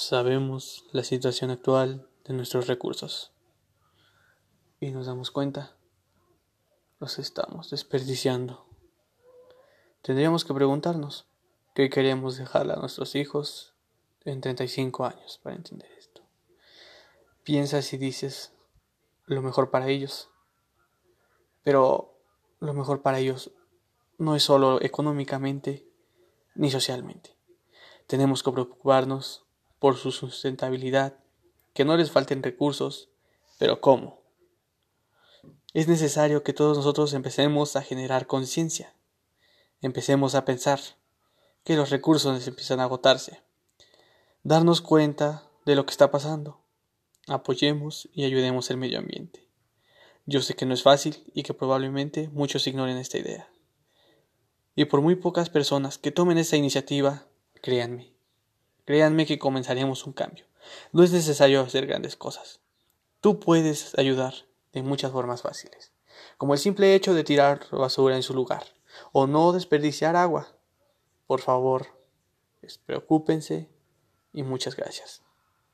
Sabemos la situación actual de nuestros recursos y nos damos cuenta, los estamos desperdiciando. Tendríamos que preguntarnos qué queremos dejarle a nuestros hijos en 35 años para entender esto. Piensas y dices lo mejor para ellos, pero lo mejor para ellos no es solo económicamente ni socialmente. Tenemos que preocuparnos por su sustentabilidad, que no les falten recursos, pero ¿cómo? Es necesario que todos nosotros empecemos a generar conciencia, empecemos a pensar que los recursos empiezan a agotarse, darnos cuenta de lo que está pasando, apoyemos y ayudemos el medio ambiente. Yo sé que no es fácil y que probablemente muchos ignoren esta idea. Y por muy pocas personas que tomen esta iniciativa, créanme, Créanme que comenzaremos un cambio. No es necesario hacer grandes cosas. Tú puedes ayudar de muchas formas fáciles, como el simple hecho de tirar basura en su lugar o no desperdiciar agua. Por favor, preocúpense y muchas gracias.